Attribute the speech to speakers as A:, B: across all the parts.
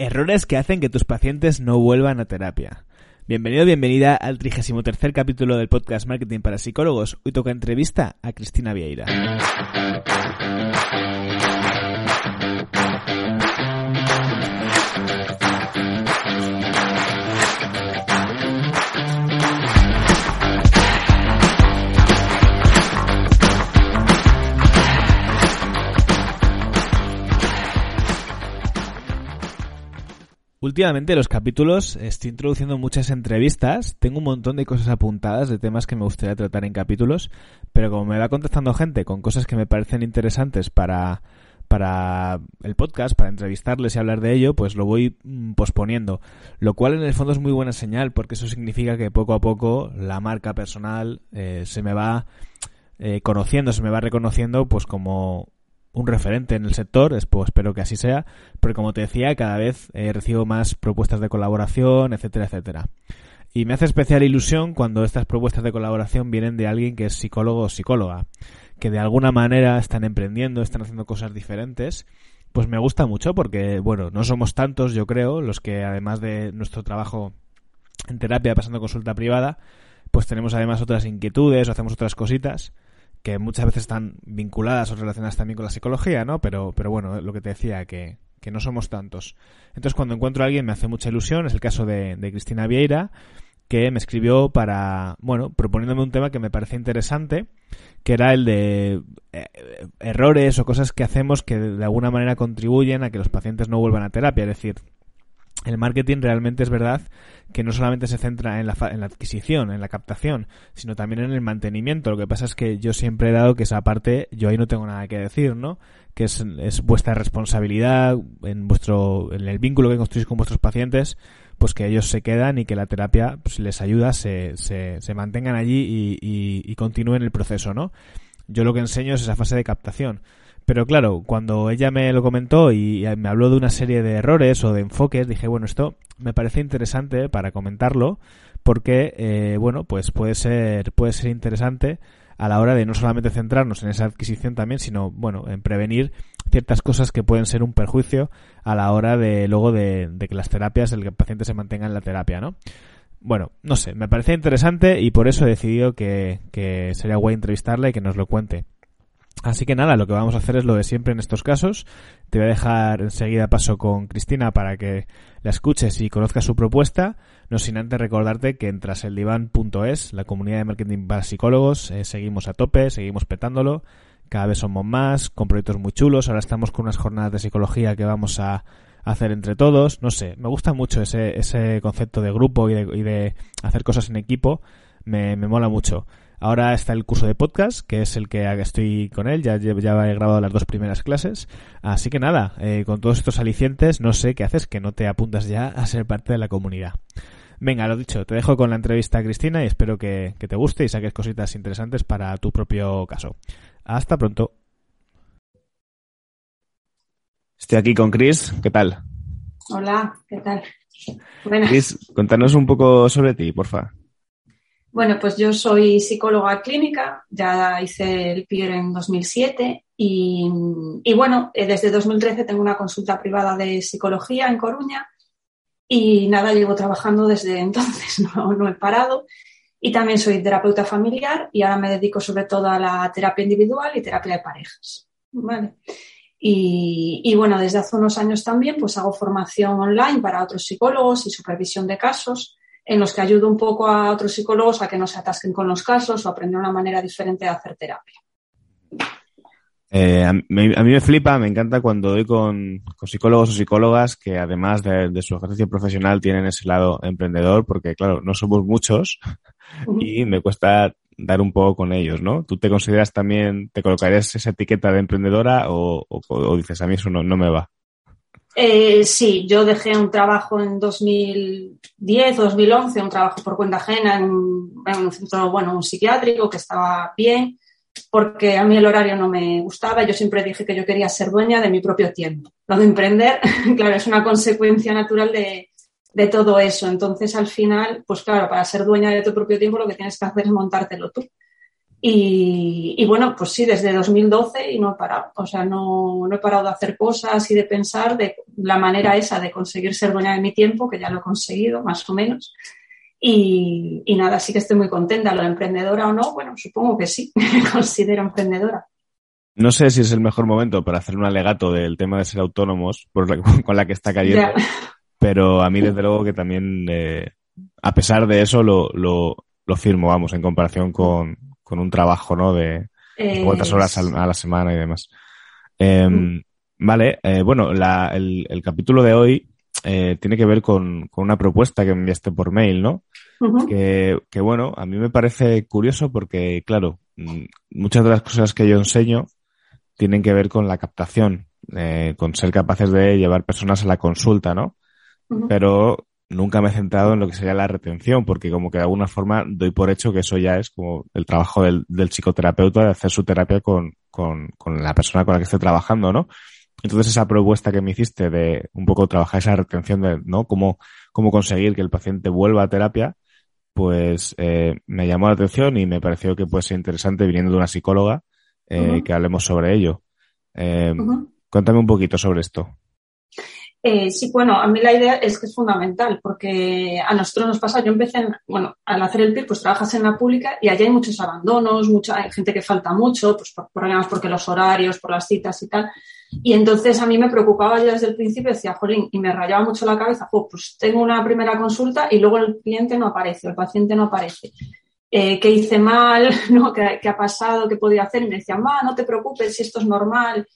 A: Errores que hacen que tus pacientes no vuelvan a terapia. Bienvenido, bienvenida al 33 capítulo del podcast Marketing para Psicólogos. Hoy toca entrevista a Cristina Vieira. Últimamente los capítulos estoy introduciendo muchas entrevistas, tengo un montón de cosas apuntadas de temas que me gustaría tratar en capítulos, pero como me va contestando gente con cosas que me parecen interesantes para, para el podcast, para entrevistarles y hablar de ello, pues lo voy mm, posponiendo. Lo cual en el fondo es muy buena señal porque eso significa que poco a poco la marca personal eh, se me va eh, conociendo, se me va reconociendo pues como un referente en el sector, pues espero que así sea, pero como te decía, cada vez eh, recibo más propuestas de colaboración, etcétera, etcétera. Y me hace especial ilusión cuando estas propuestas de colaboración vienen de alguien que es psicólogo o psicóloga, que de alguna manera están emprendiendo, están haciendo cosas diferentes. Pues me gusta mucho porque, bueno, no somos tantos, yo creo, los que además de nuestro trabajo en terapia pasando consulta privada, pues tenemos además otras inquietudes o hacemos otras cositas que muchas veces están vinculadas o relacionadas también con la psicología, ¿no? Pero, pero bueno, lo que te decía, que, que no somos tantos. Entonces, cuando encuentro a alguien me hace mucha ilusión. Es el caso de, Cristina Vieira, que me escribió para, bueno, proponiéndome un tema que me parece interesante, que era el de eh, errores o cosas que hacemos que de alguna manera contribuyen a que los pacientes no vuelvan a terapia. Es decir, el marketing realmente es verdad que no solamente se centra en la, en la, adquisición, en la captación, sino también en el mantenimiento. Lo que pasa es que yo siempre he dado que esa parte, yo ahí no tengo nada que decir, ¿no? Que es, es vuestra responsabilidad en vuestro, en el vínculo que construís con vuestros pacientes, pues que ellos se quedan y que la terapia pues, les ayuda, se, se, se mantengan allí y, y, y continúen el proceso, ¿no? Yo lo que enseño es esa fase de captación. Pero claro, cuando ella me lo comentó y me habló de una serie de errores o de enfoques, dije, bueno, esto me parece interesante para comentarlo porque, eh, bueno, pues puede ser, puede ser interesante a la hora de no solamente centrarnos en esa adquisición también, sino, bueno, en prevenir ciertas cosas que pueden ser un perjuicio a la hora de luego de, de que las terapias, el que el paciente se mantenga en la terapia, ¿no? Bueno, no sé, me parece interesante y por eso he decidido que, que sería guay entrevistarla y que nos lo cuente. Así que nada, lo que vamos a hacer es lo de siempre en estos casos. Te voy a dejar enseguida paso con Cristina para que la escuches y conozcas su propuesta. No sin antes recordarte que en traseldivan.es, la comunidad de marketing para psicólogos, eh, seguimos a tope, seguimos petándolo. Cada vez somos más, con proyectos muy chulos. Ahora estamos con unas jornadas de psicología que vamos a hacer entre todos. No sé, me gusta mucho ese, ese concepto de grupo y de, y de hacer cosas en equipo. Me, me mola mucho. Ahora está el curso de podcast, que es el que estoy con él, ya, ya he grabado las dos primeras clases. Así que nada, eh, con todos estos alicientes, no sé qué haces que no te apuntas ya a ser parte de la comunidad. Venga, lo dicho, te dejo con la entrevista a Cristina y espero que, que te guste y saques cositas interesantes para tu propio caso. Hasta pronto. Estoy aquí con Chris, ¿qué tal?
B: Hola, ¿qué tal? Buenas.
A: Chris, contanos un poco sobre ti, porfa.
B: Bueno, pues yo soy psicóloga clínica, ya hice el PIR en 2007 y, y, bueno, eh, desde 2013 tengo una consulta privada de psicología en Coruña y nada, llevo trabajando desde entonces, no, no he parado. Y también soy terapeuta familiar y ahora me dedico sobre todo a la terapia individual y terapia de parejas. ¿vale? Y, y, bueno, desde hace unos años también pues hago formación online para otros psicólogos y supervisión de casos en los que ayudo un poco a otros psicólogos a que no se atasquen con los casos o aprender una manera diferente de hacer terapia.
A: Eh, a, mí, a, mí, me flipa, me encanta cuando doy con, con psicólogos o psicólogas que además de, de, su ejercicio profesional tienen ese lado emprendedor, porque claro, no somos muchos uh -huh. y me cuesta dar un poco con ellos, ¿no? ¿Tú te consideras también, te colocarías esa etiqueta de emprendedora o, o, o dices, a mí eso no, no me va?
B: Eh, sí, yo dejé un trabajo en 2010 o 2011, un trabajo por cuenta ajena en, un centro, bueno, un psiquiátrico que estaba bien, porque a mí el horario no me gustaba. Yo siempre dije que yo quería ser dueña de mi propio tiempo. Lo de emprender, claro, es una consecuencia natural de, de todo eso. Entonces, al final, pues claro, para ser dueña de tu propio tiempo, lo que tienes que hacer es montártelo tú. Y, bueno, pues sí, desde 2012 y no he parado. O sea, no, no, he parado de hacer cosas y de pensar de la manera esa de conseguir ser dueña de mi tiempo, que ya lo he conseguido, más o menos. Y, y nada, sí que estoy muy contenta. ¿Lo de emprendedora o no? Bueno, supongo que sí, me considero emprendedora.
C: No sé si es el mejor momento para hacer un alegato del tema de ser autónomos por con la que está cayendo, pero a mí desde luego que también, eh, a pesar de eso, lo, lo, lo firmo, vamos, en comparación con, con un trabajo, ¿no? De cuántas horas a la semana y demás. Em, mm. vale, eh, bueno, la, el, el, capítulo de hoy eh, tiene que ver con, con, una propuesta que me enviaste por mail, ¿no? que, que, bueno, a mí me parece curioso porque, claro, mm, muchas de las cosas que yo enseño tienen que ver con la captación, eh, con ser capaces de llevar personas a la consulta, ¿no? Pero nunca me he centrado en lo que sería la retención, porque como que de alguna forma doy por hecho que eso ya es como el trabajo del, del psicoterapeuta de hacer su terapia con, con, con, la persona con la que esté trabajando, ¿no? Entonces esa propuesta que me hiciste de un poco trabajar esa retención de, ¿no? Cómo, cómo conseguir que el paciente vuelva a terapia, pues eh, me llamó la atención y me pareció que puede ser interesante viniendo de una psicóloga eh, que hablemos sobre ello. Eh, Cuéntame un poquito sobre esto.
B: Eh, sí, bueno, a mí la idea es que es fundamental porque a nosotros nos pasa, yo empecé, bueno, al hacer el PIR, pues trabajas en la pública y allá hay muchos abandonos, mucha gente que falta mucho, pues por problemas porque los horarios, por las citas y tal. Y entonces a mí me preocupaba ya desde el principio, decía, jolín, y me rayaba mucho la cabeza, pues tengo una primera consulta y luego el cliente no aparece, el paciente no aparece. Eh, ¿Qué hice mal? ¿no? ¿Qué, ¿Qué, ha pasado? ¿Qué podía hacer? Y me decían, va, no te preocupes, si esto es normal.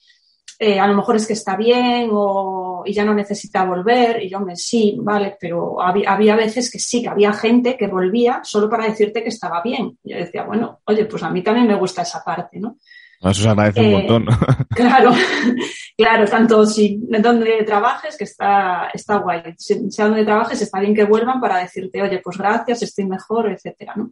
B: Eh, a lo mejor es que está bien o, y ya no necesita volver. Y yo me, sí, vale, pero había, había, veces que sí, que había gente que volvía solo para decirte que estaba bien. Y yo decía, bueno, oye, pues a mí también me gusta esa parte, ¿no?
C: Eso se agradece un eh, montón.
B: Claro, claro, tanto si donde trabajes, que está, está guay, si, sea donde trabajes, está bien que vuelvan para decirte, oye, pues gracias, estoy mejor, etcétera, ¿no?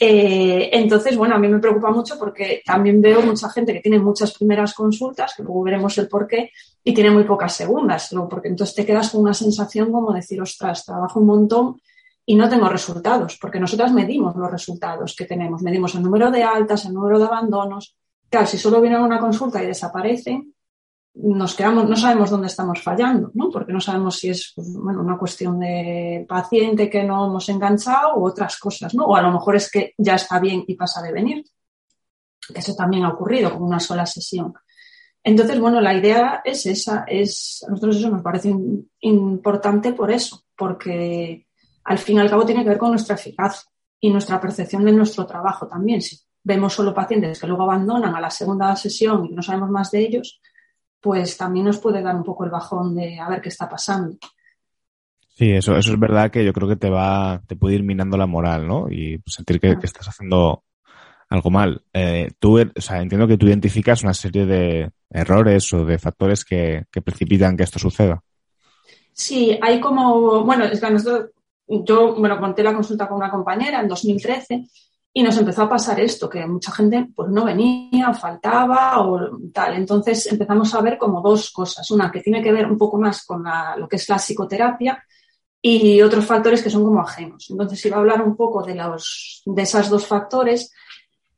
B: Eh, entonces, bueno, a mí me preocupa mucho porque también veo mucha gente que tiene muchas primeras consultas, que luego veremos el por qué, y tiene muy pocas segundas, ¿no? Porque entonces te quedas con una sensación como decir, ostras, trabajo un montón y no tengo resultados, porque nosotras medimos los resultados que tenemos, medimos el número de altas, el número de abandonos, Claro, si solo vienen una consulta y desaparecen, nos quedamos, no sabemos dónde estamos fallando, ¿no? Porque no sabemos si es pues, bueno, una cuestión de paciente que no hemos enganchado u otras cosas, ¿no? O a lo mejor es que ya está bien y pasa de venir. Que eso también ha ocurrido con una sola sesión. Entonces, bueno, la idea es esa, es, a nosotros eso nos parece importante por eso, porque al fin y al cabo tiene que ver con nuestra eficacia y nuestra percepción de nuestro trabajo también. Si vemos solo pacientes que luego abandonan a la segunda sesión y no sabemos más de ellos, pues también nos puede dar un poco el bajón de a ver qué está pasando.
C: Sí, eso, eso es verdad que yo creo que te va, te puede ir minando la moral, ¿no? Y sentir que, estás haciendo algo mal. Eh, tú, o sea, entiendo que tú identificas una serie de errores o de factores que, que precipitan que esto suceda.
B: Sí, hay como, bueno, es que nosotros, yo, bueno, conté la consulta con una compañera en 2013 y nos empezó a pasar esto, que mucha gente pues no venía, faltaba o tal. Entonces empezamos a ver como dos cosas. Una que tiene que ver un poco más con lo que es la psicoterapia y otros factores que son como ajenos. Entonces iba a hablar un poco de, los, de esos dos factores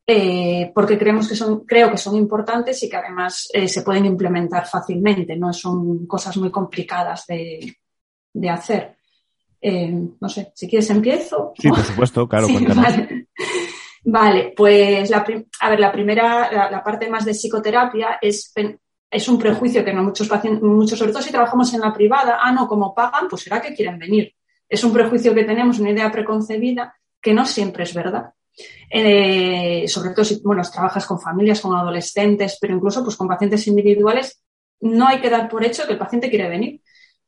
B: eh, porque creemos que son, creo que son importantes y que además eh, se pueden implementar fácilmente, no son cosas muy complicadas de, de hacer. Eh, no sé, si quieres empiezo.
C: Sí, por supuesto, claro,
B: vale. Pues la, a ver, la primera, la, parte más de psicoterapia es, es un prejuicio que no muchos pacientes, muchos, sobre todo si trabajamos en la privada, ah, no, como pagan, pues será que quieren venir. Es un prejuicio que tenemos, una idea preconcebida que no siempre es verdad. Eh, sobre todo si bueno, trabajas con familias, con adolescentes, pero incluso pues, con pacientes individuales, no hay que dar por hecho que el paciente quiere venir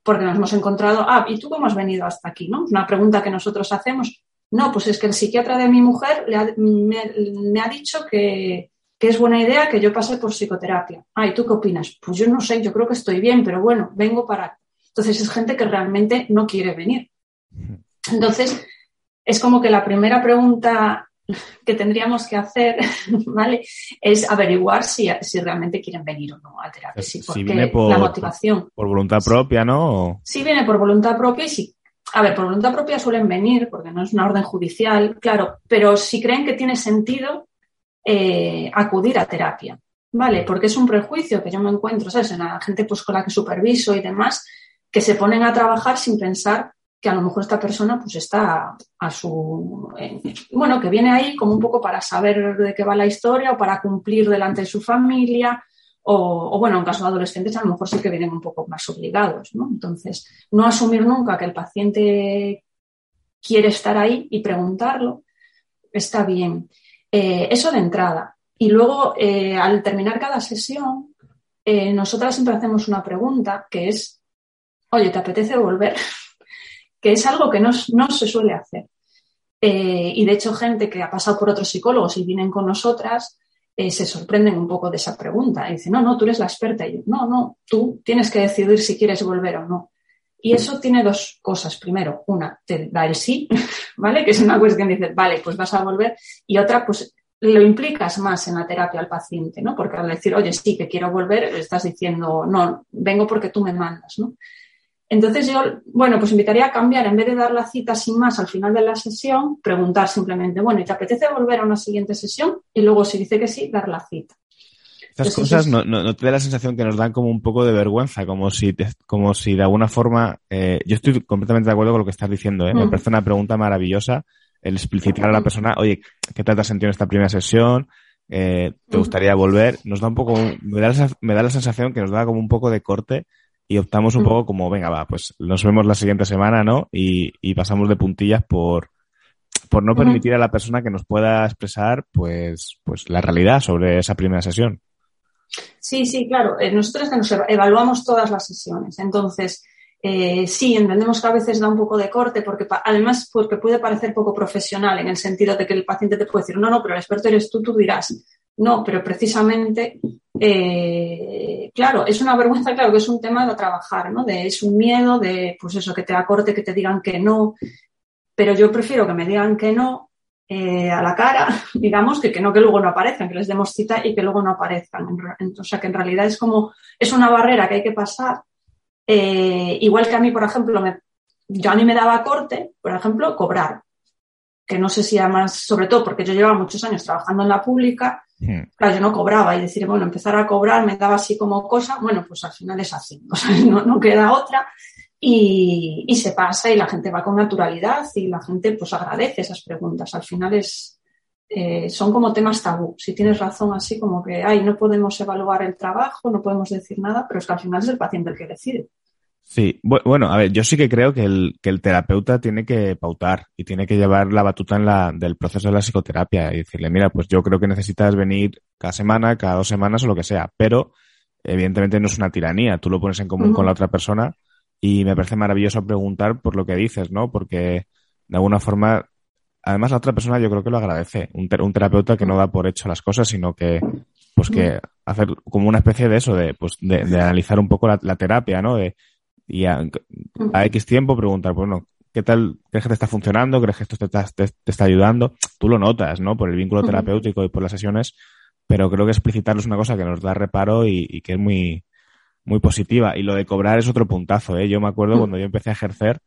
B: porque nos hemos encontrado, ah, ¿y tú cómo has venido hasta aquí? ¿no? Una pregunta que nosotros hacemos. No, pues es que el psiquiatra de mi mujer me, ha dicho que, es buena idea que yo pase por psicoterapia. Ah, ¿y tú qué opinas? Pues yo no sé, yo creo que estoy bien, pero bueno, vengo para... Entonces es gente que realmente no quiere venir. Entonces, es como que la primera pregunta que tendríamos que hacer, ¿vale? Es averiguar si, si realmente quieren venir o no a terapia.
C: Porque si viene por, la motivación. Por, voluntad propia, ¿no?
B: Sí, viene por voluntad propia y sí. A ver, por voluntad propia suelen venir, porque no es una orden judicial, claro, pero si creen que tiene sentido eh, acudir a terapia, ¿vale? Porque es un prejuicio que yo me encuentro, ¿sabes? En la gente pues, con la que superviso y demás, que se ponen a trabajar sin pensar que a lo mejor esta persona pues está a su bueno que viene ahí como un poco para saber de qué va la historia o para cumplir delante de su familia o, bueno en caso de adolescentes a lo mejor sí que vienen un poco más obligados ¿no? entonces no asumir nunca que el paciente quiere estar ahí y preguntarlo está bien eh, eso de entrada y luego eh, al terminar cada sesión eh, nosotras siempre hacemos una pregunta que es oye te apetece volver que es algo que no, se suele hacer. Y de hecho, gente que ha pasado por otros psicólogos y vienen con nosotras, eh, se sorprenden un poco de esa pregunta. Y dicen, no, no, tú eres la experta. Y yo, no, no, tú tienes que decidir si quieres volver o no. Y eso tiene dos cosas. Primero, una, te da el sí, ¿vale? Que es una cuestión que dices, vale, pues vas a volver. Y otra, pues lo implicas más en la terapia al paciente, ¿no? Porque al decir, oye, sí, que quiero volver, estás diciendo, no, vengo porque tú me mandas, ¿no? Entonces yo, bueno, pues invitaría a cambiar, en vez de dar la cita sin más al final de la sesión, preguntar simplemente, bueno, ¿y te apetece volver a una siguiente sesión? Y luego, si dice que sí, dar la cita.
C: Estas cosas no, te da la sensación que nos dan como un poco de vergüenza, como si, como si de alguna forma, eh, yo estoy completamente de acuerdo con lo que estás diciendo, ¿eh? me mm. parece una pregunta maravillosa el explicitar a la persona, oye, ¿qué te has sentido en esta primera sesión? Eh, ¿Te mm. gustaría volver? Nos da un poco, me da, me da la sensación que nos da como un poco de corte y optamos un poco como, venga, va, pues nos vemos la siguiente semana, ¿no? Y, y pasamos de puntillas por, por no permitir a la persona que nos pueda expresar, pues, pues la realidad sobre esa primera sesión.
B: Sí, sí, claro. Eh, nosotros nos evaluamos todas las sesiones. Entonces, eh, sí, entendemos que a veces da un poco de corte, porque además porque puede parecer poco profesional en el sentido de que el paciente te puede decir, no, no, pero el experto eres tú, tú dirás. No, pero precisamente, eh, claro, es una vergüenza, claro, que es un tema de trabajar, ¿no? De, es un miedo de, pues eso, que te acorte, que te digan que no. Pero yo prefiero que me digan que no eh, a la cara, digamos, que, que no que luego no aparezcan, que les demos cita y que luego no aparezcan. O sea, que en realidad es como, es una barrera que hay que pasar. Eh, igual que a mí, por ejemplo, me, yo a mí me daba corte, por ejemplo, cobrar que no sé si además, sobre todo porque yo llevaba muchos años trabajando en la pública. Claro, yo no cobraba y decir, bueno, empezar a cobrar me daba así como cosa, bueno, pues al final es así, o sea, no, queda otra y, y, se pasa y la gente va con naturalidad y la gente pues agradece esas preguntas. Al final es, eh, son como temas tabú. Si tienes razón, así como que, ay, no podemos evaluar el trabajo, no podemos decir nada, pero es que al final es el paciente el que decide.
C: Sí, bueno, a ver, yo sí que creo que el, que el terapeuta tiene que pautar y tiene que llevar la batuta en la, del proceso de la psicoterapia y decirle, mira, pues yo creo que necesitas venir cada semana, cada dos semanas o lo que sea, pero evidentemente no es una tiranía, tú lo pones en común con la otra persona y me parece maravilloso preguntar por lo que dices, ¿no? Porque de alguna forma, además la otra persona yo creo que lo agradece, un, un terapeuta que no da por hecho las cosas, sino que pues que hacer como una especie de eso, de, pues, de, analizar un poco la, la terapia, ¿no? De, y a, X tiempo preguntar, bueno, ¿qué tal? ¿Crees que te está funcionando? ¿Crees que esto te está, te, está ayudando? Tú lo notas, ¿no? Por el vínculo terapéutico y por las sesiones, pero creo que explicitarlo es una cosa que nos da reparo y, que es muy, muy positiva. Y lo de cobrar es otro puntazo, ¿eh? Yo me acuerdo cuando yo empecé a ejercer,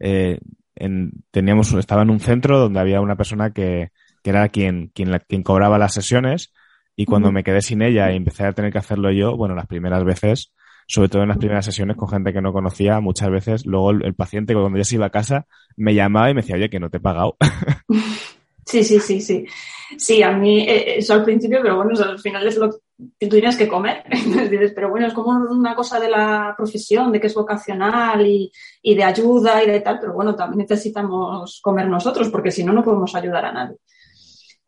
C: eh, en, teníamos, estaba en un centro donde había una persona que, que era quien, quien, quien cobraba las sesiones y cuando me quedé sin ella y empecé a tener que hacerlo yo, bueno, las primeras veces sobre todo en las primeras sesiones con gente que no conocía, muchas veces luego el, paciente cuando ya se iba a casa me llamaba y me decía, oye, que no te he pagado.
B: Sí, sí, sí, sí. Sí, a mí eh, eso al principio, pero bueno, al final es lo que tú tienes que comer. dices, pero bueno, es como una cosa de la profesión, de que es vocacional y, y de ayuda y de tal, pero bueno, también necesitamos comer nosotros porque si no, no podemos ayudar a nadie.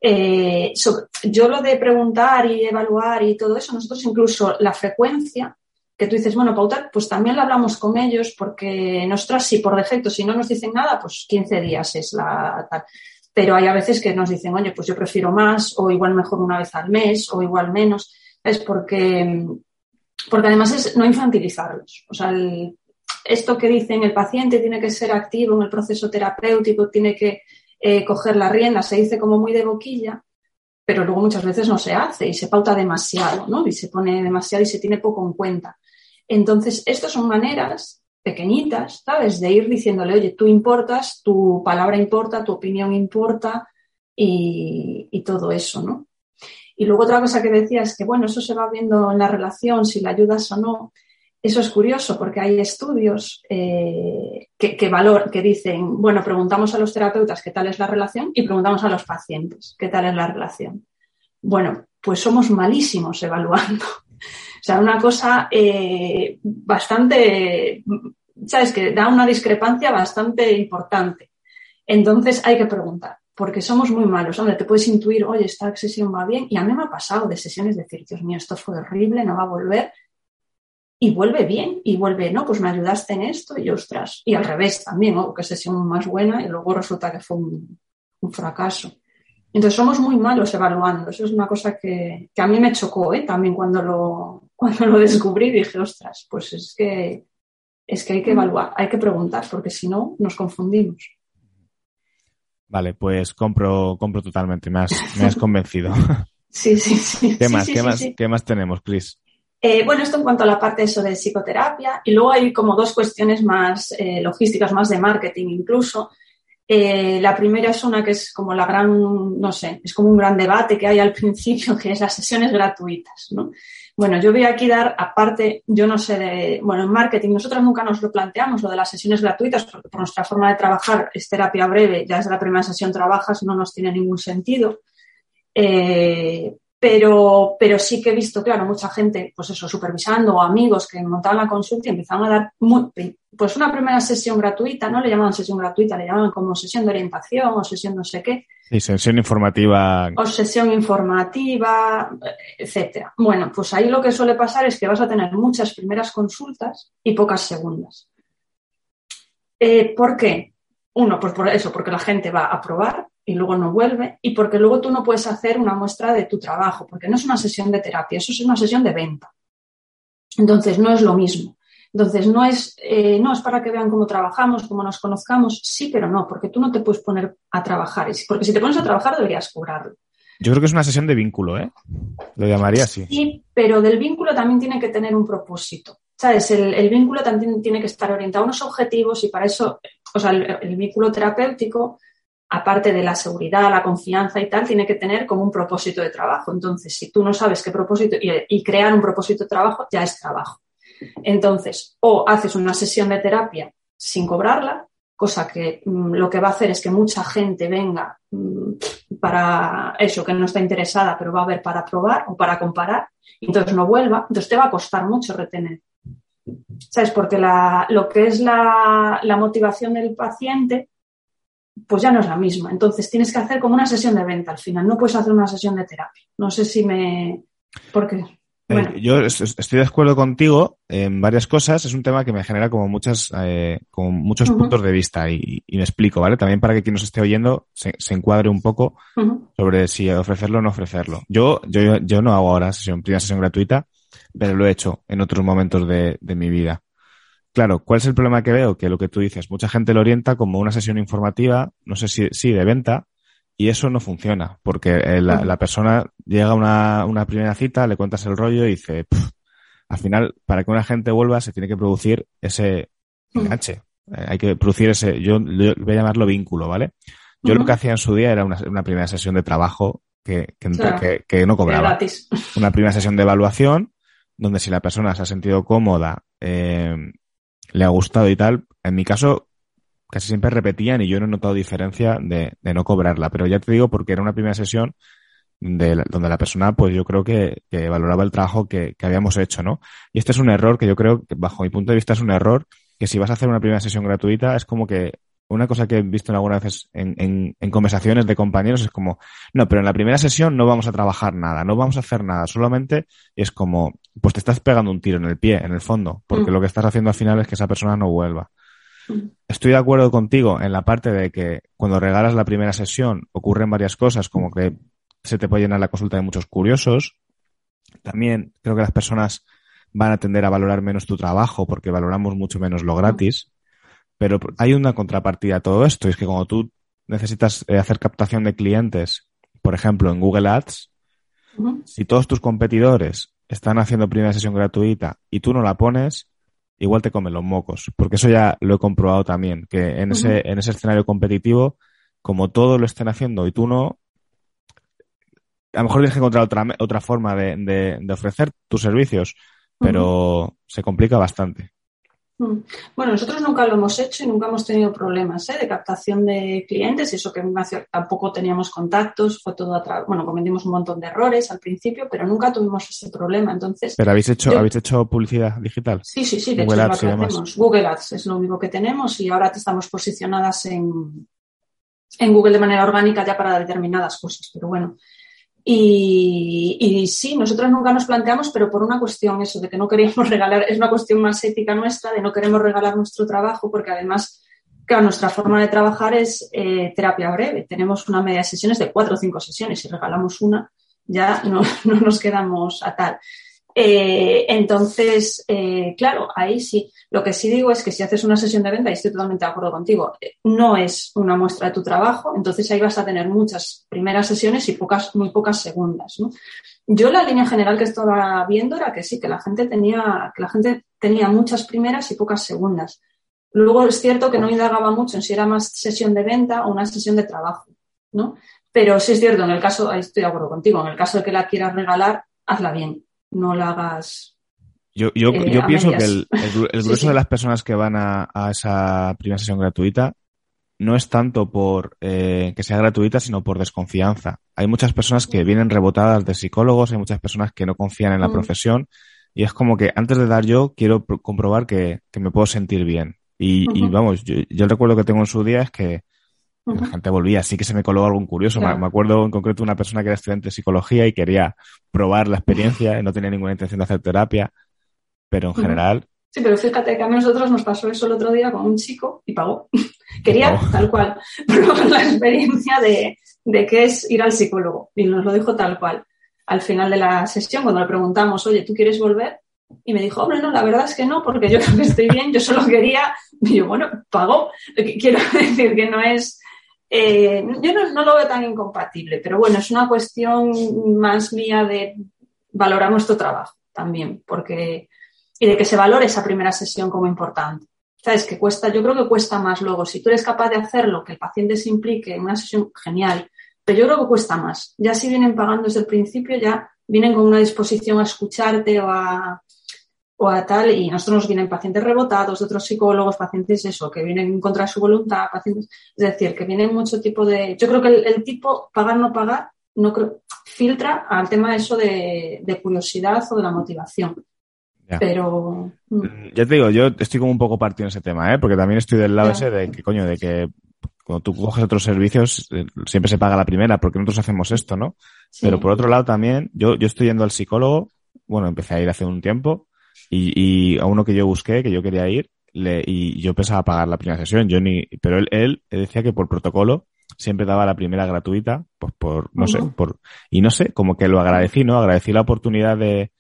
B: Eh, yo lo de preguntar y evaluar y todo eso, nosotros incluso la frecuencia que tú dices, bueno, pautar, pues también lo hablamos con ellos porque nosotras, si por defecto, si no nos dicen nada, pues 15 días es la tal. Pero hay a veces que nos dicen, oye, pues yo prefiero más, o igual mejor una vez al mes, o igual menos. Es porque, porque además es no infantilizarlos. O sea, esto que dicen el paciente tiene que ser activo en el proceso terapéutico, tiene que eh, coger la rienda, se dice como muy de boquilla, pero luego muchas veces no se hace y se pauta demasiado, ¿no? Y se pone demasiado y se tiene poco en cuenta. Entonces, estas son maneras pequeñitas, ¿sabes? De ir diciéndole, oye, tú importas, tu palabra importa, tu opinión importa y, todo eso, ¿no? Y luego otra cosa que decía es que, bueno, eso se va viendo en la relación, si la ayudas o no. Eso es curioso porque hay estudios eh, que, que, valor, que dicen, bueno, preguntamos a los terapeutas qué tal es la relación y preguntamos a los pacientes qué tal es la relación. Bueno, pues somos malísimos evaluando. O sea, una cosa eh, bastante, ¿sabes? Que da una discrepancia bastante importante. Entonces hay que preguntar, porque somos muy malos. Hombre, te puedes intuir, oye, esta sesión va bien. Y a mí me ha pasado de sesiones decir, Dios mío, esto fue horrible, no va a volver y vuelve bien y vuelve, no, pues me ayudaste en esto y ostras, y al revés también, ¿no? que sesión más buena y luego resulta que fue un, fracaso. Entonces somos muy malos evaluando, eso es una cosa que, a mí me chocó ¿eh? también cuando lo, cuando lo descubrí, dije, ostras, pues es que, es que hay que evaluar, hay que preguntar, porque si no nos confundimos.
C: Vale, pues compro, compro totalmente, me has, me has convencido.
B: sí, sí, sí.
C: ¿Qué más, ¿qué, más ¿qué más tenemos, Chris?
B: Eh, bueno, esto en cuanto a la parte eso de psicoterapia. Y luego hay como dos cuestiones más eh, logísticas, más de marketing incluso. Eh, la primera es una que es como la gran, no sé, es como un gran debate que hay al principio, que es las sesiones gratuitas, ¿no? Bueno, yo voy aquí a dar, aparte, yo no sé de, bueno, en marketing nosotros nunca nos lo planteamos, lo de las sesiones gratuitas, porque por nuestra forma de trabajar es terapia breve, ya desde la primera sesión trabajas, no nos tiene ningún sentido. Eh, pero, pero sí que he visto, claro, mucha gente, pues eso, supervisando o amigos que montaban la consulta y empezaban a dar pues una primera sesión gratuita, no le llamaban sesión gratuita, le llamaban como sesión de orientación o sesión no sé qué.
C: Sí, sesión informativa.
B: O sesión informativa, etcétera. Bueno, pues ahí lo que suele pasar es que vas a tener muchas primeras consultas y pocas segundas. Eh, ¿Por qué? Uno, pues por eso, porque la gente va a probar y luego no vuelve, y porque luego tú no puedes hacer una muestra de tu trabajo, porque no es una sesión de terapia, eso es una sesión de venta. Entonces, no es lo mismo. Entonces, no es, eh, no es para que vean cómo trabajamos, cómo nos conozcamos, sí, pero no, porque tú no te puedes poner a trabajar, porque si te pones a trabajar deberías cobrarlo.
C: Yo creo que es una sesión de vínculo, ¿eh? Lo llamaría así.
B: Sí, pero del vínculo también tiene que tener un propósito. ¿Sabes? El, el vínculo también tiene que estar orientado a unos objetivos y para eso, o sea, el vínculo terapéutico aparte de la seguridad, la confianza y tal, tiene que tener como un propósito de trabajo. Entonces, si tú no sabes qué propósito y, crear un propósito de trabajo, ya es trabajo. Entonces, o haces una sesión de terapia sin cobrarla, cosa que mm, lo que va a hacer es que mucha gente venga mm, para eso, que no está interesada, pero va a ver para probar o para comparar, y entonces no vuelva, entonces te va a costar mucho retener. ¿Sabes? Porque lo que es la motivación del paciente pues ya no es la misma. Entonces tienes que hacer como una sesión de venta al final, no puedes hacer una sesión de terapia. No sé si me... ¿Por qué?
C: Eh, yo estoy de acuerdo contigo en varias cosas. Es un tema que me genera como muchas, eh, como muchos puntos de vista y, me explico, ¿vale? También para que quien nos esté oyendo se, encuadre un poco sobre si ofrecerlo o no ofrecerlo. Yo, yo, yo no hago ahora sesión, primera sesión gratuita, pero lo he hecho en otros momentos de, de mi vida. Claro, ¿cuál es el problema que veo? Que lo que tú dices, mucha gente lo orienta como una sesión informativa, no sé si, sí, de venta, y eso no funciona, porque eh, la, persona llega a una, una, primera cita, le cuentas el rollo y dice, al final, para que una gente vuelva, se tiene que producir ese enganche. Eh, hay que producir ese, yo, voy a llamarlo vínculo, ¿vale? Yo lo que hacía en su día era una, una primera sesión de trabajo que, que, que, no cobraba. Una primera sesión de evaluación, donde si la persona se ha sentido cómoda, eh, le ha gustado y tal. En mi caso, casi siempre repetían y yo no he notado diferencia de, no cobrarla. Pero ya te digo, porque era una primera sesión de donde la persona, pues yo creo que, valoraba el trabajo que, que, habíamos hecho, ¿no? Y este es un error que yo creo que, bajo mi punto de vista, es un error que si vas a hacer una primera sesión gratuita, es como que una cosa que he visto algunas veces en, en, en, conversaciones de compañeros es como, no, pero en la primera sesión no vamos a trabajar nada, no vamos a hacer nada, solamente es como, pues te estás pegando un tiro en el pie, en el fondo, porque mm. lo que estás haciendo al final es que esa persona no vuelva. Mm. Estoy de acuerdo contigo en la parte de que cuando regalas la primera sesión ocurren varias cosas, como que se te puede llenar la consulta de muchos curiosos. También creo que las personas van a tender a valorar menos tu trabajo porque valoramos mucho menos lo gratis. Pero hay una contrapartida a todo esto, y es que cuando tú necesitas eh, hacer captación de clientes, por ejemplo, en Google Ads, si todos tus competidores están haciendo primera sesión gratuita y tú no la pones, igual te comen los mocos, porque eso ya lo he comprobado también, que en, ese, en ese escenario competitivo, como todos lo estén haciendo y tú no, a lo mejor tienes que encontrar otra, otra forma de, de, ofrecer tus servicios, pero se complica bastante.
B: Mm. Bueno, nosotros nunca lo hemos hecho y nunca hemos tenido problemas ¿eh? de captación de clientes, y eso que tampoco teníamos contactos, fue todo atrás. Bueno, cometimos un montón de errores al principio, pero nunca tuvimos ese problema. Entonces,
C: ¿Pero habéis hecho, ¿habéis hecho publicidad digital?
B: Sí, sí, sí, de Google hecho Ads lo que hacemos. Google Ads es lo único que tenemos y ahora estamos posicionadas en, en Google de manera orgánica ya para determinadas cosas, pero bueno. Y, sí, nosotros nunca nos planteamos, pero por una cuestión eso, de que no queríamos regalar, es una cuestión más ética nuestra, de no queremos regalar nuestro trabajo, porque además, claro, nuestra forma de trabajar es eh, terapia breve. Tenemos una media de sesiones de cuatro o cinco sesiones. Si regalamos una, ya no, no nos quedamos a tal. Eh, entonces, eh, claro, ahí sí. Lo que sí digo es que si haces una sesión de venta, y estoy totalmente de acuerdo contigo, eh, no es una muestra de tu trabajo, entonces ahí vas a tener muchas primeras sesiones y pocas, muy pocas segundas. Yo la línea general que estaba viendo era que sí, que la gente tenía, la gente tenía muchas primeras y pocas segundas. Luego es cierto que no indagaba mucho en si era más sesión de venta o una sesión de trabajo, ¿no? Pero sí es cierto, en el caso, ahí estoy de acuerdo contigo, en el caso de que la quieras regalar, hazla bien no la hagas.
C: Yo, yo, eh, yo pienso que el, el, grueso de las personas que van a, esa primera sesión gratuita no es tanto por eh, que sea gratuita, sino por desconfianza. Hay muchas personas que vienen rebotadas de psicólogos, hay muchas personas que no confían en la mm. profesión y es como que antes de dar yo quiero comprobar que, me puedo sentir bien. Y, vamos, yo, yo, el recuerdo que tengo en su día es que la gente volvía, sí que se me coló algún curioso. Me, acuerdo en concreto una persona que era estudiante de psicología y quería probar la experiencia y no tenía ninguna intención de hacer terapia, pero en general...
B: Sí, pero fíjate que a nosotros nos pasó eso el otro día con un chico y pagó. Quería, tal cual, probar la experiencia de, de qué es ir al psicólogo y nos lo dijo tal cual. Al final de la sesión, cuando le preguntamos, oye, ¿tú quieres volver? Y me dijo, hombre, no, la verdad es que no, porque yo creo que estoy bien, yo solo quería, y yo, bueno, pagó. Quiero decir que no es, eh, yo no, lo veo tan incompatible, pero bueno, es una cuestión más mía de valorar nuestro trabajo también, porque y de que se valore esa primera sesión como importante. Sabes que cuesta, yo creo que cuesta más luego. Si tú eres capaz de hacerlo, que el paciente se implique en una sesión, genial. Pero yo creo que cuesta más. Ya si vienen pagando desde el principio, ya vienen con una disposición a escucharte o a, o a tal, y nosotros nos vienen pacientes rebotados de otros psicólogos, pacientes eso, que vienen contra su voluntad, pacientes, es decir, que vienen mucho tipo de, yo creo que el, tipo pagar no pagar, no creo, filtra al tema eso de, curiosidad o de la motivación. Pero.
C: Mm. Mm, ya te digo, yo estoy como un poco partido en ese tema, ¿eh? porque también estoy del lado ese de que, coño, de que cuando tú coges otros servicios, eh, siempre se paga la primera, porque nosotros hacemos esto, ¿no? Pero por otro lado también, yo, yo estoy yendo al psicólogo, bueno, empecé a ir hace un tiempo, y, a uno que yo busqué, que yo quería ir, le, y yo pensaba pagar la primera sesión, yo ni, pero él, él decía que por protocolo siempre daba la primera gratuita, pues por, no sé, por, y no sé, como que lo agradecí, ¿no? Agradecí la oportunidad de,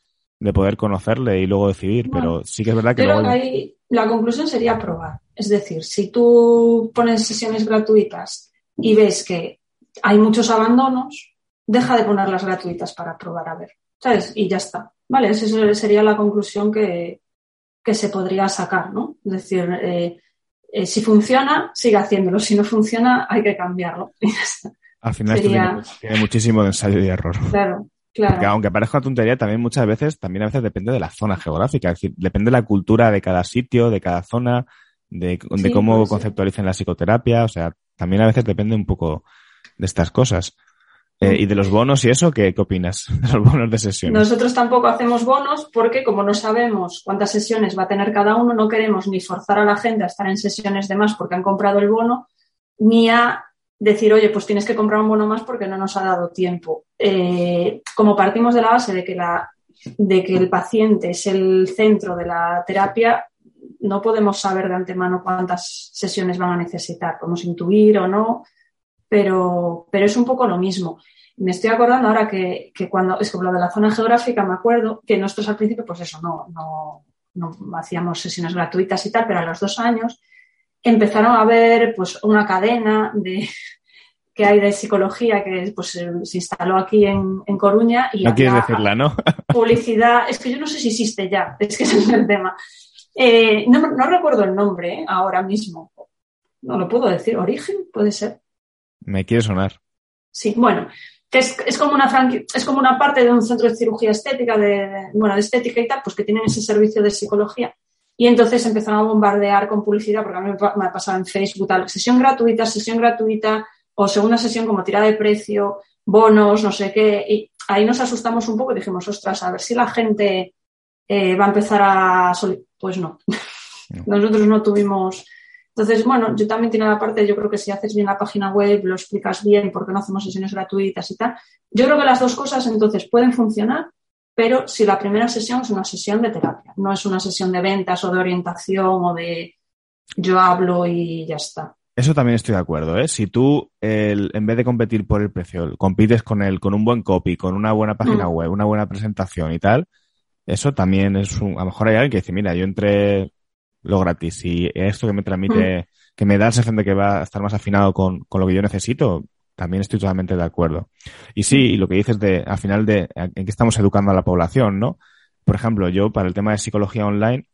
C: de poder conocerle y luego decidir, pero sí que es verdad que...
B: Pero ahí la conclusión sería probar. Es decir, si tú pones sesiones gratuitas y ves que hay muchos abandonos, deja de ponerlas gratuitas para probar a ver, ¿sabes? Y ya está. Vale, esa sería la conclusión que, se podría sacar, ¿no? Es decir, eh, eh, si funciona, sigue haciéndolo. Si no funciona, hay que cambiarlo.
C: Al final tiene, muchísimo de ensayo y error.
B: Claro, claro.
C: Porque aunque parezca tontería, también muchas veces, también a veces depende de la zona geográfica. Es decir, depende de la cultura de cada sitio, de cada zona, de, cómo conceptualicen la psicoterapia. O sea, también a veces depende un poco de estas cosas. Eh, ¿Y de los bonos y eso? ¿qué, ¿Qué opinas de los bonos de sesión?
B: Nosotros tampoco hacemos bonos porque como no sabemos cuántas sesiones va a tener cada uno, no queremos ni forzar a la gente a estar en sesiones de más porque han comprado el bono, ni a decir, oye, pues tienes que comprar un bono más porque no nos ha dado tiempo. Eh, como partimos de la base de que, la, de que el paciente es el centro de la terapia, no podemos saber de antemano cuántas sesiones van a necesitar. Podemos intuir o no, pero, pero es un poco lo mismo. Me estoy acordando ahora que, que cuando, es como lo de la zona geográfica, me acuerdo que nosotros al principio, pues eso, no, no, no hacíamos sesiones gratuitas y tal, pero a los dos años empezaron a haber pues una cadena de, que hay de psicología que pues, se instaló aquí en, en Coruña. Y
C: no quieres decirla, ¿no?
B: publicidad, es que yo no sé si existe ya, es que ese es el tema. Eh, no, no, recuerdo el nombre ¿eh? ahora mismo. No lo puedo decir. ¿Origen? Puede ser.
C: Me quiere sonar.
B: Sí, bueno, que es, como una es como una parte de un centro de cirugía estética, de, bueno, de estética y tal, pues que tienen ese servicio de psicología. Y entonces empezaron a bombardear con publicidad, porque a mí me ha pasado en Facebook, tal, sesión gratuita, sesión gratuita, o segunda sesión como tirada de precio, bonos, no sé qué. Y ahí nos asustamos un poco y dijimos, ostras, a ver si la gente eh, va a empezar a... Pues no. Nosotros no tuvimos entonces, bueno, yo también tiene la parte, yo creo que si haces bien la página web, lo explicas bien, porque no hacemos sesiones gratuitas y tal. Yo creo que las dos cosas entonces pueden funcionar, pero si la primera sesión es una sesión de terapia, no es una sesión de ventas o de orientación o de yo hablo y ya está.
C: Eso también estoy de acuerdo, ¿eh? Si tú, en vez de competir por el precio, compites con él, con un buen copy, con una buena página mm. web, una buena presentación y tal, eso también es un, a lo mejor hay alguien que dice, mira, yo entré lo gratis. Y esto que me transmite, mm. que me da la sensación de que va a estar más afinado con, con lo que yo necesito, también estoy totalmente de acuerdo. Y sí, y lo que dices de, al final de, en qué estamos educando a la población, ¿no? Por ejemplo, yo para el tema de psicología online,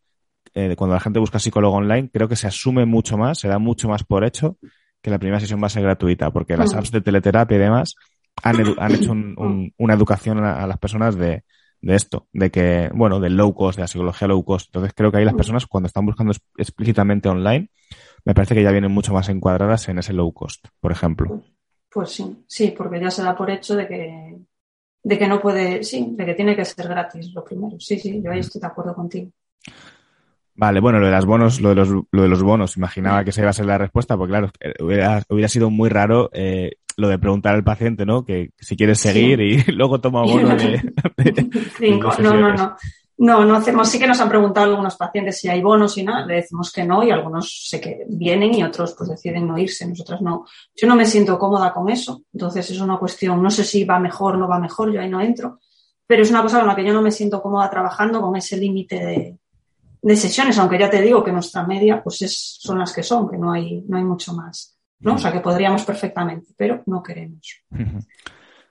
C: eh, cuando la gente busca psicólogo online, creo que se asume mucho más, se da mucho más por hecho que la primera sesión va a ser gratuita, porque las mm. apps de teleterapia y demás han, han hecho un, una educación a, las personas de, de esto, de que, bueno, del low cost, de la psicología low cost. Entonces creo que ahí las personas cuando están buscando explícitamente online, me parece que ya vienen mucho más encuadradas en ese low cost, por ejemplo. Pues,
B: pues sí, sí, porque ya se da por hecho de que, de que no puede, sí, de que tiene que ser gratis lo primero. Sí, sí, yo ahí estoy de acuerdo contigo.
C: Vale, bueno, lo de las bonos, lo de los, lo de los bonos, imaginaba que esa iba a ser la respuesta, porque claro, hubiera, hubiera sido muy raro eh, lo de preguntar al paciente, ¿no? Que si quieres seguir y luego toma bono de,
B: Cinco. no, no, no. No, no hacemos, sí que nos han preguntado algunos pacientes si hay bonos y nada, le decimos que no y algunos sé que vienen y otros pues deciden no irse, nosotras no. Yo no me siento cómoda con eso, entonces es una cuestión, no sé si va mejor o no va mejor, yo ahí no entro, pero es una cosa con la que yo no me siento cómoda trabajando con ese límite de, de, sesiones, aunque ya te digo que nuestra media pues es, son las que son, que no hay, no hay mucho más. ¿No? O sea que podríamos perfectamente, pero no queremos.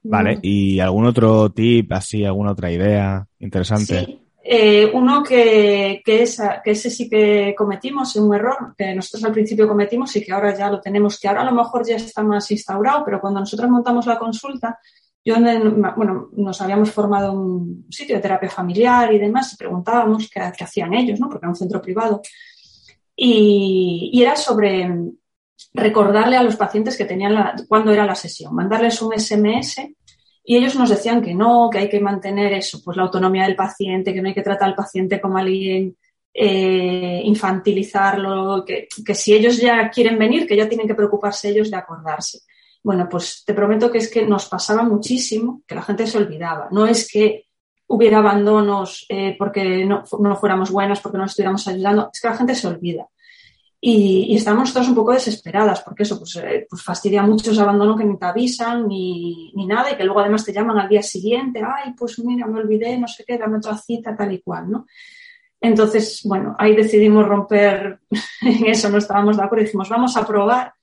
C: Vale, ¿y algún otro tip, así, alguna otra idea interesante?
B: Sí. Eh, uno que, que, que ese sí que cometimos, un error que nosotros al principio cometimos y que ahora ya lo tenemos, que ahora a lo mejor ya está más instaurado, pero cuando nosotros montamos la consulta, yo, bueno, nos habíamos formado un sitio de terapia familiar y demás y preguntábamos qué, hacían ellos, ¿no? Porque era un centro privado. Y, y era sobre recordarle a los pacientes que tenían la, cuándo era la sesión, mandarles un SMS y ellos nos decían que no, que hay que mantener eso, pues la autonomía del paciente, que no hay que tratar al paciente como alguien, eh, infantilizarlo, que, que, si ellos ya quieren venir, que ya tienen que preocuparse ellos de acordarse. Bueno, pues te prometo que es que nos pasaba muchísimo, que la gente se olvidaba. No es que hubiera abandonos eh, porque no, no fuéramos buenas, porque no estuviéramos ayudando, es que la gente se olvida. Y, y estábamos nosotros un poco desesperadas, porque eso, pues, eh, pues fastidia mucho ese abandono que ni te avisan ni, ni, nada y que luego además te llaman al día siguiente, ay, pues mira, me olvidé, no sé qué, dame otra cita, tal y cual, ¿no? Entonces, bueno, ahí decidimos romper en eso, no estábamos de acuerdo dijimos, vamos a probar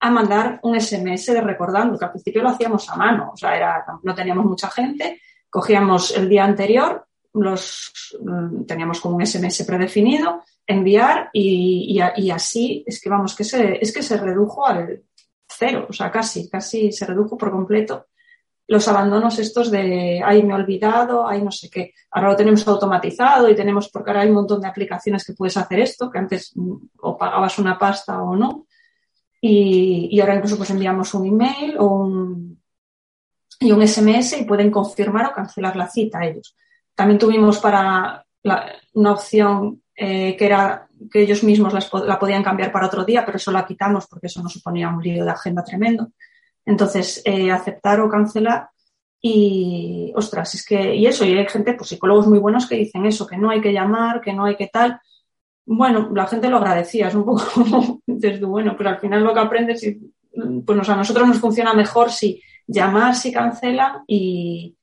B: a mandar un SMS de recordando, que al principio lo hacíamos a mano, o sea, era, no teníamos mucha gente, cogíamos el día anterior, los, mm, teníamos como un SMS predefinido, enviar y, y, así es que vamos, que se, es que se redujo al cero, o sea, casi, casi se redujo por completo los abandonos estos de, ay, me he olvidado, ay, no sé qué. Ahora lo tenemos automatizado y tenemos, porque ahora hay un montón de aplicaciones que puedes hacer esto, que antes mm, o pagabas una pasta o no. Y, y ahora incluso pues enviamos un email o y un SMS y pueden confirmar o cancelar la cita ellos. También tuvimos para la, una opción eh, que era que ellos mismos la podían cambiar para otro día, pero eso la quitamos porque eso nos suponía un lío de agenda tremendo. Entonces, eh, aceptar o cancelar y, ostras, es que, y eso, y hay gente, pues psicólogos muy buenos que dicen eso, que no hay que llamar, que no hay que tal. Bueno, la gente lo agradecía, es un poco dices bueno, pero al final lo que aprendes, pues a nosotros nos funciona mejor si llamar, si cancelan y,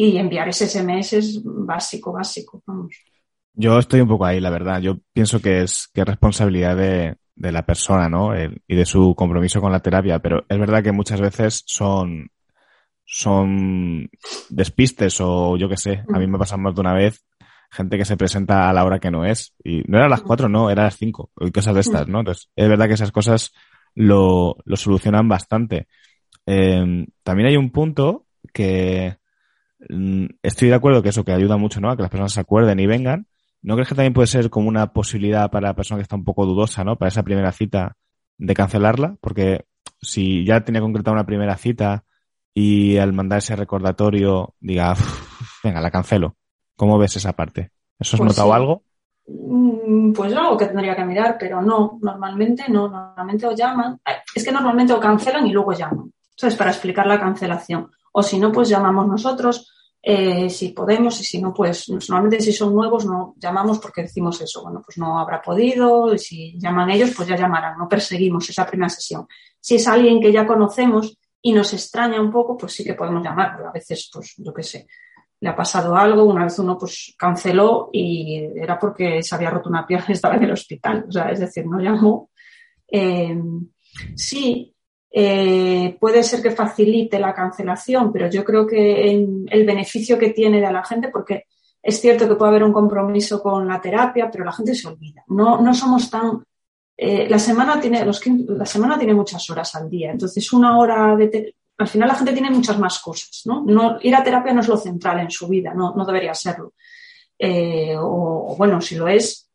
B: y enviar ese SMS es básico, básico, vamos.
C: Yo estoy un poco ahí, la verdad. Yo pienso que es, que es responsabilidad de, de la persona, ¿no? y de su compromiso con la terapia, pero es verdad que muchas veces son, son despistes o yo qué sé. A mí me pasa más de una vez gente que se presenta a la hora que no es. Y no era a las cuatro, no, era a las cinco. Y cosas de estas, ¿no? Entonces, es verdad que esas cosas lo, lo solucionan bastante. Eh, también hay un punto que mm, estoy de acuerdo que eso que ayuda mucho, ¿no? A que las personas se acuerden y vengan. ¿No crees que también puede ser como una posibilidad para la persona que está un poco dudosa, ¿no? Para esa primera cita de cancelarla, porque si ya tenía concretada una primera cita y al mandar ese recordatorio diga, venga, la cancelo. ¿Cómo ves esa parte? ¿Eso has pues notado algo?
B: Mm, pues algo que tendría que mirar, pero no, normalmente no, normalmente o llaman, es que normalmente o cancelan y luego llaman, ¿sabes? Para explicar la cancelación. O si no, pues llamamos nosotros, eh, si podemos, y si no, pues normalmente si son nuevos no llamamos porque decimos eso, bueno, pues no habrá podido, y si llaman ellos, pues ya llamarán, no perseguimos esa primera sesión. Si es alguien que ya conocemos y nos extraña un poco, pues sí que podemos llamar, pero a veces, pues yo qué sé, le ha pasado algo, una vez uno pues canceló y era porque se había roto una pierna y estaba en el hospital, o sea, es decir, no llamó. Eh, sí, eh, puede ser que facilite la cancelación, pero yo creo que el beneficio que tiene de la gente, porque es cierto que puede haber un compromiso con la terapia, pero la gente se olvida. No, no somos tan. Eh, la, semana tiene, los, la semana tiene muchas horas al día, entonces una hora de. Al final la gente tiene muchas más cosas, ¿no? ir a terapia no es lo central en su vida, no, no debería serlo. Eh, o, bueno, si lo es,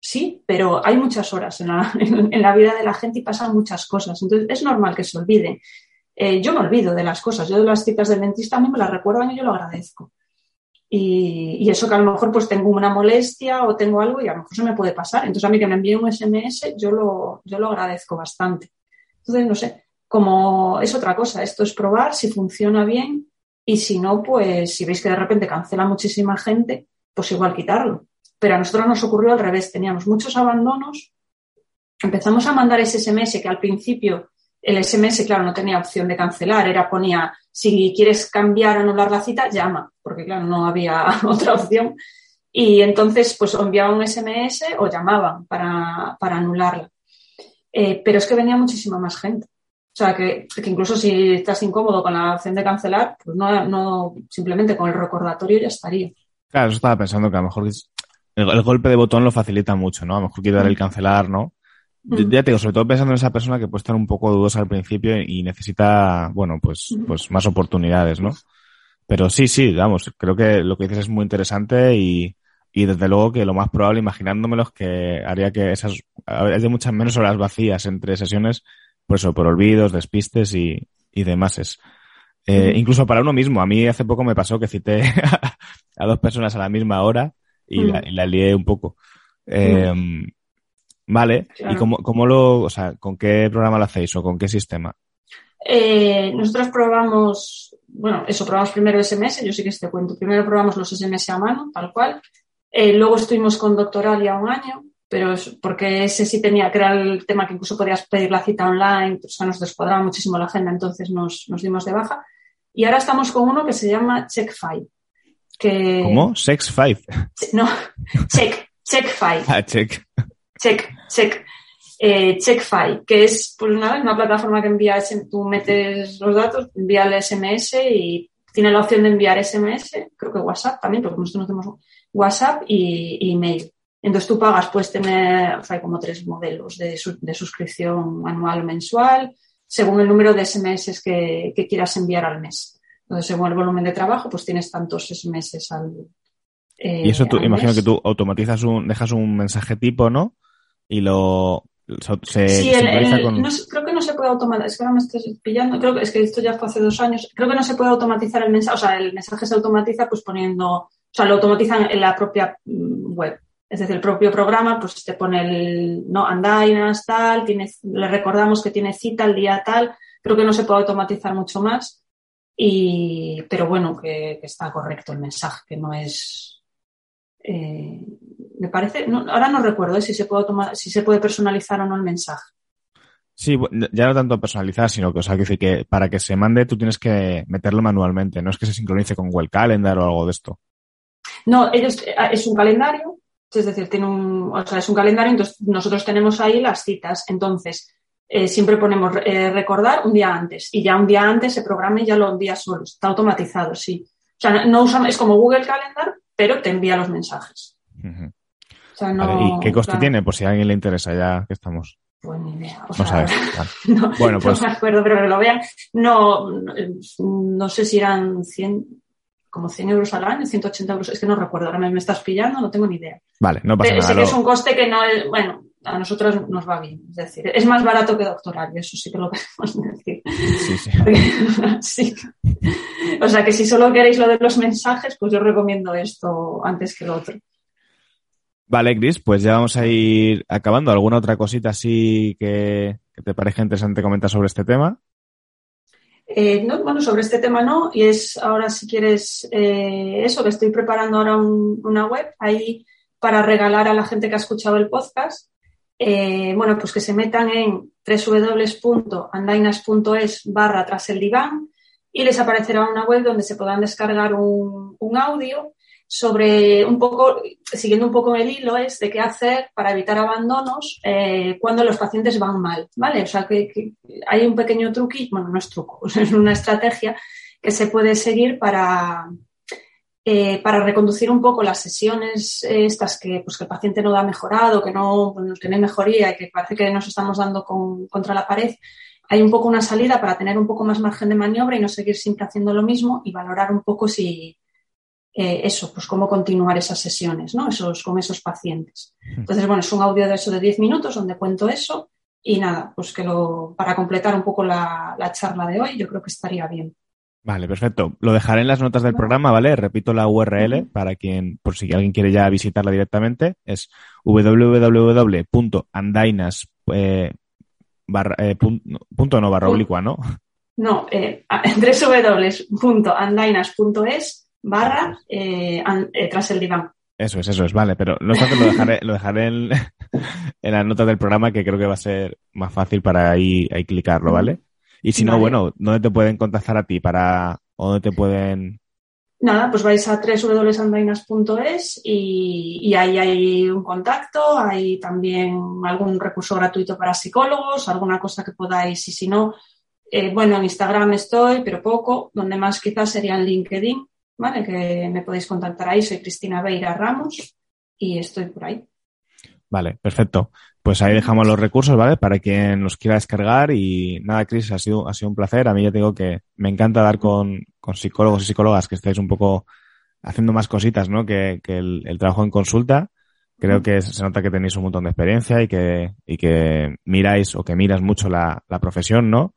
B: sí, pero hay muchas horas en la, vida de la gente y pasan muchas cosas. Entonces es normal que se olviden. Eh, yo me olvido de las cosas. Yo de las citas del dentista a mí me las recuerdan y yo lo agradezco. Y, eso que a lo mejor pues tengo una molestia o tengo algo y a lo mejor se me puede pasar. Entonces a mí que me envíe un SMS yo lo, yo lo agradezco bastante. Entonces, no sé, como es otra cosa, esto es probar si funciona bien y si no, pues si veis que de repente cancela muchísima gente, pues igual quitarlo. Pero a nosotros nos ocurrió al revés, teníamos muchos abandonos, empezamos a mandar ese SMS que al principio el SMS, claro, no tenía opción de cancelar, era ponía, si quieres cambiar o anular la cita, llama, porque claro, no había otra opción. Y entonces, pues enviaban un SMS o llamaban para, anularla. Eh, pero es que venía muchísima más gente. O sea, que, incluso si estás incómodo con la opción de cancelar, pues no, no, simplemente con el recordatorio ya estaría.
C: Claro, eso estaba pensando que a lo mejor el, golpe de botón lo facilita mucho, ¿no? A lo mejor quitar el mm. cancelar, ¿no? Mm. Ya te digo, sobre todo pensando en esa persona que puede estar un poco dudosa al principio y necesita, bueno, pues, pues más oportunidades, ¿no? Pero sí, sí, vamos, creo que lo que dices es muy interesante y, y desde luego que lo más probable, imaginándomelo, es que haría que esas, es de muchas menos horas vacías entre sesiones, por eso, por olvidos, despistes y, y demás. Es, eh, incluso para uno mismo. A mí hace poco me pasó que cité a dos personas a la misma hora y, la, lié un poco. Em, vale. ¿Y cómo, cómo, lo, o sea, con qué programa lo hacéis o con qué sistema?
B: Eh, nosotros probamos, bueno, eso, probamos primero SMS, yo sí que te cuento. Primero probamos los SMS a mano, tal cual. Eh, luego estuvimos con Doctoralia un año, pero es porque ese sí tenía, que era el tema que incluso podías pedir la cita online, o sea, nos descuadraba muchísimo la agenda, entonces nos, nos dimos de baja. Y ahora estamos con uno que se llama Check Five. Que...
C: ¿Cómo? Sex Five.
B: No, Check, Check Five.
C: Ah, Check.
B: Check, Check. Eh, Check Five, que es pues nada, una plataforma que envía, tú metes los datos, envía el SMS y tiene la opción de enviar SMS, creo que WhatsApp también, porque nosotros no tenemos WhatsApp y, email. Entonces tú pagas, puedes tener, o sea, hay como tres modelos de, de suscripción anual o mensual, según el número de SMS que, quieras enviar al mes. Entonces, según el volumen de trabajo, pues tienes tantos SMS al.
C: Eh, y eso tú, imagino que tú automatizas un, dejas un mensaje tipo, ¿no? Y lo se,
B: sí, con... creo que no se puede automatizar, es que ahora me estoy pillando, creo que es que esto ya fue hace dos años, creo que no se puede automatizar el mensaje, o sea, el mensaje se automatiza pues poniendo, o sea, lo automatizan en la propia mm, web. Es decir, el propio programa pues te pone el, no, andainas, tal, tiene, le recordamos que tiene cita el día tal, creo que no se puede automatizar mucho más, y, pero bueno, que, está correcto el mensaje, que no es, eh, me parece, ahora no recuerdo ¿eh? si se puede tomar, si se puede personalizar o no el mensaje.
C: Sí, ya no tanto personalizar, sino que, o sea, que, decir que para que se mande tú tienes que meterlo manualmente, no es que se sincronice con Google Calendar o algo de esto.
B: No, ellos, eh, es un calendario es decir, tiene un, o sea, es un calendario, entonces nosotros tenemos ahí las citas. Entonces, eh, siempre ponemos eh, recordar un día antes y ya un día antes se programa y ya lo envía solo. Está automatizado, sí. O sea, no usamos, es como Google Calendar, pero te envía los mensajes.
C: ¿Y qué coste tiene? Por si a alguien le interesa, ya que estamos.
B: Pues ni idea.
C: no sabes.
B: no, bueno, pues... no me acuerdo, pero que lo vean. No, no sé si eran 100, como 100 euros al año, 180 euros. Es que no recuerdo, ahora me, estás pillando, no tengo ni idea.
C: Vale, no pasa
B: pero
C: nada.
B: Sé que es un coste que no es, bueno, a nosotros nos va bien. Es decir, es más barato que doctoral, eso sí que lo podemos decir.
C: Sí, sí.
B: sí. O sea que si solo queréis lo de los mensajes, pues yo recomiendo esto antes que lo otro.
C: Vale, Chris, pues ya vamos a ir acabando. ¿Alguna otra cosita así que, que te parezca interesante comentar sobre este tema?
B: Eh, no, bueno, sobre este tema no, y es ahora si quieres eh, eso, que estoy preparando ahora un, una web ahí para regalar a la gente que ha escuchado el podcast. Eh, bueno, pues que se metan en www.andainas.es barra tras el diván y les aparecerá una web donde se puedan descargar un, un audio sobre un poco, siguiendo un poco el hilo, es de qué hacer para evitar abandonos eh, cuando los pacientes van mal, ¿vale? O sea, que, que, hay un pequeño truquillo, bueno, no es truco, es una estrategia que se puede seguir para, eh, para reconducir un poco las sesiones estas que, pues, que el paciente no da mejorado, que no, que no hay mejoría y que parece que nos estamos dando con, contra la pared. Hay un poco una salida para tener un poco más margen de maniobra y no seguir siempre haciendo lo mismo y valorar un poco si, eh, eso, pues cómo continuar esas sesiones, ¿no? Esos, con esos pacientes. Entonces, bueno, es un audio de eso de 10 minutos donde cuento eso y nada, pues que lo, para completar un poco la, la charla de hoy, yo creo que estaría bien.
C: Vale, perfecto. Lo dejaré en las notas del programa, ¿vale? Repito la URL para quien, por si alguien quiere ya visitarla directamente, es www.andainas eh, barra, eh, punto, punto no barra oblicua, ¿no?
B: No, eh, www.andainas.es barra eh, eh, tras el diván.
C: Eso es, eso es, vale, pero lo dejaré, lo dejaré en, en las notas del programa que creo que va a ser más fácil para ahí, ahí clicarlo, ¿vale? Y si vale. no, bueno, ¿dónde te pueden contactar a ti para, o dónde te pueden
B: Nada, pues vais a www.andainas.es y, y, ahí hay un contacto, hay también algún recurso gratuito para psicólogos, alguna cosa que podáis, y si no, eh, bueno, en Instagram estoy, pero poco, donde más quizás sería en LinkedIn, ¿vale? Que me podéis contactar ahí, soy Cristina Beira Ramos y estoy por ahí.
C: Vale, perfecto. Pues ahí dejamos los recursos, ¿vale? Para quien los quiera descargar y nada, Cris, ha sido, ha sido un placer. A mí ya te digo que me encanta dar con, con psicólogos y psicólogas que estáis un poco haciendo más cositas, ¿no? Que, que el, el, trabajo en consulta. Creo que se nota que tenéis un montón de experiencia y que, y que miráis o que miras mucho la, la profesión, ¿no?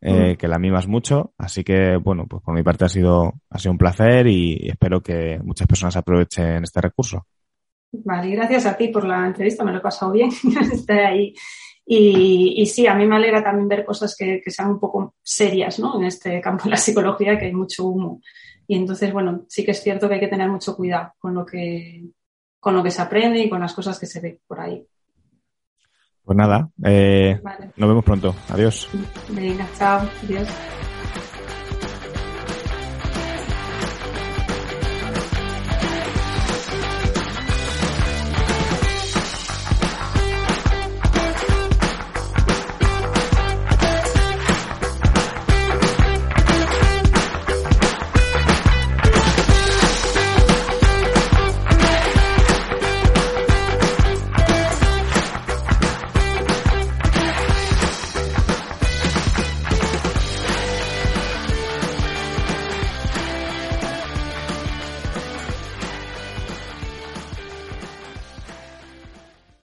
C: Eh, que la mimas mucho. Así que, bueno, pues por mi parte ha sido, ha sido un placer y espero que muchas personas aprovechen este recurso.
B: Vale, gracias a ti por la entrevista, me lo he pasado bien estar ahí. Y, y, sí, a mí me alegra también ver cosas que, que, sean un poco serias, ¿no? En este campo de la psicología, que hay mucho humo. Y entonces, bueno, sí que es cierto que hay que tener mucho cuidado con lo que, con lo que se aprende y con las cosas que se ve por ahí.
C: Pues nada, eh, vale. nos vemos pronto. Adiós.
B: Venga, chao. Adiós.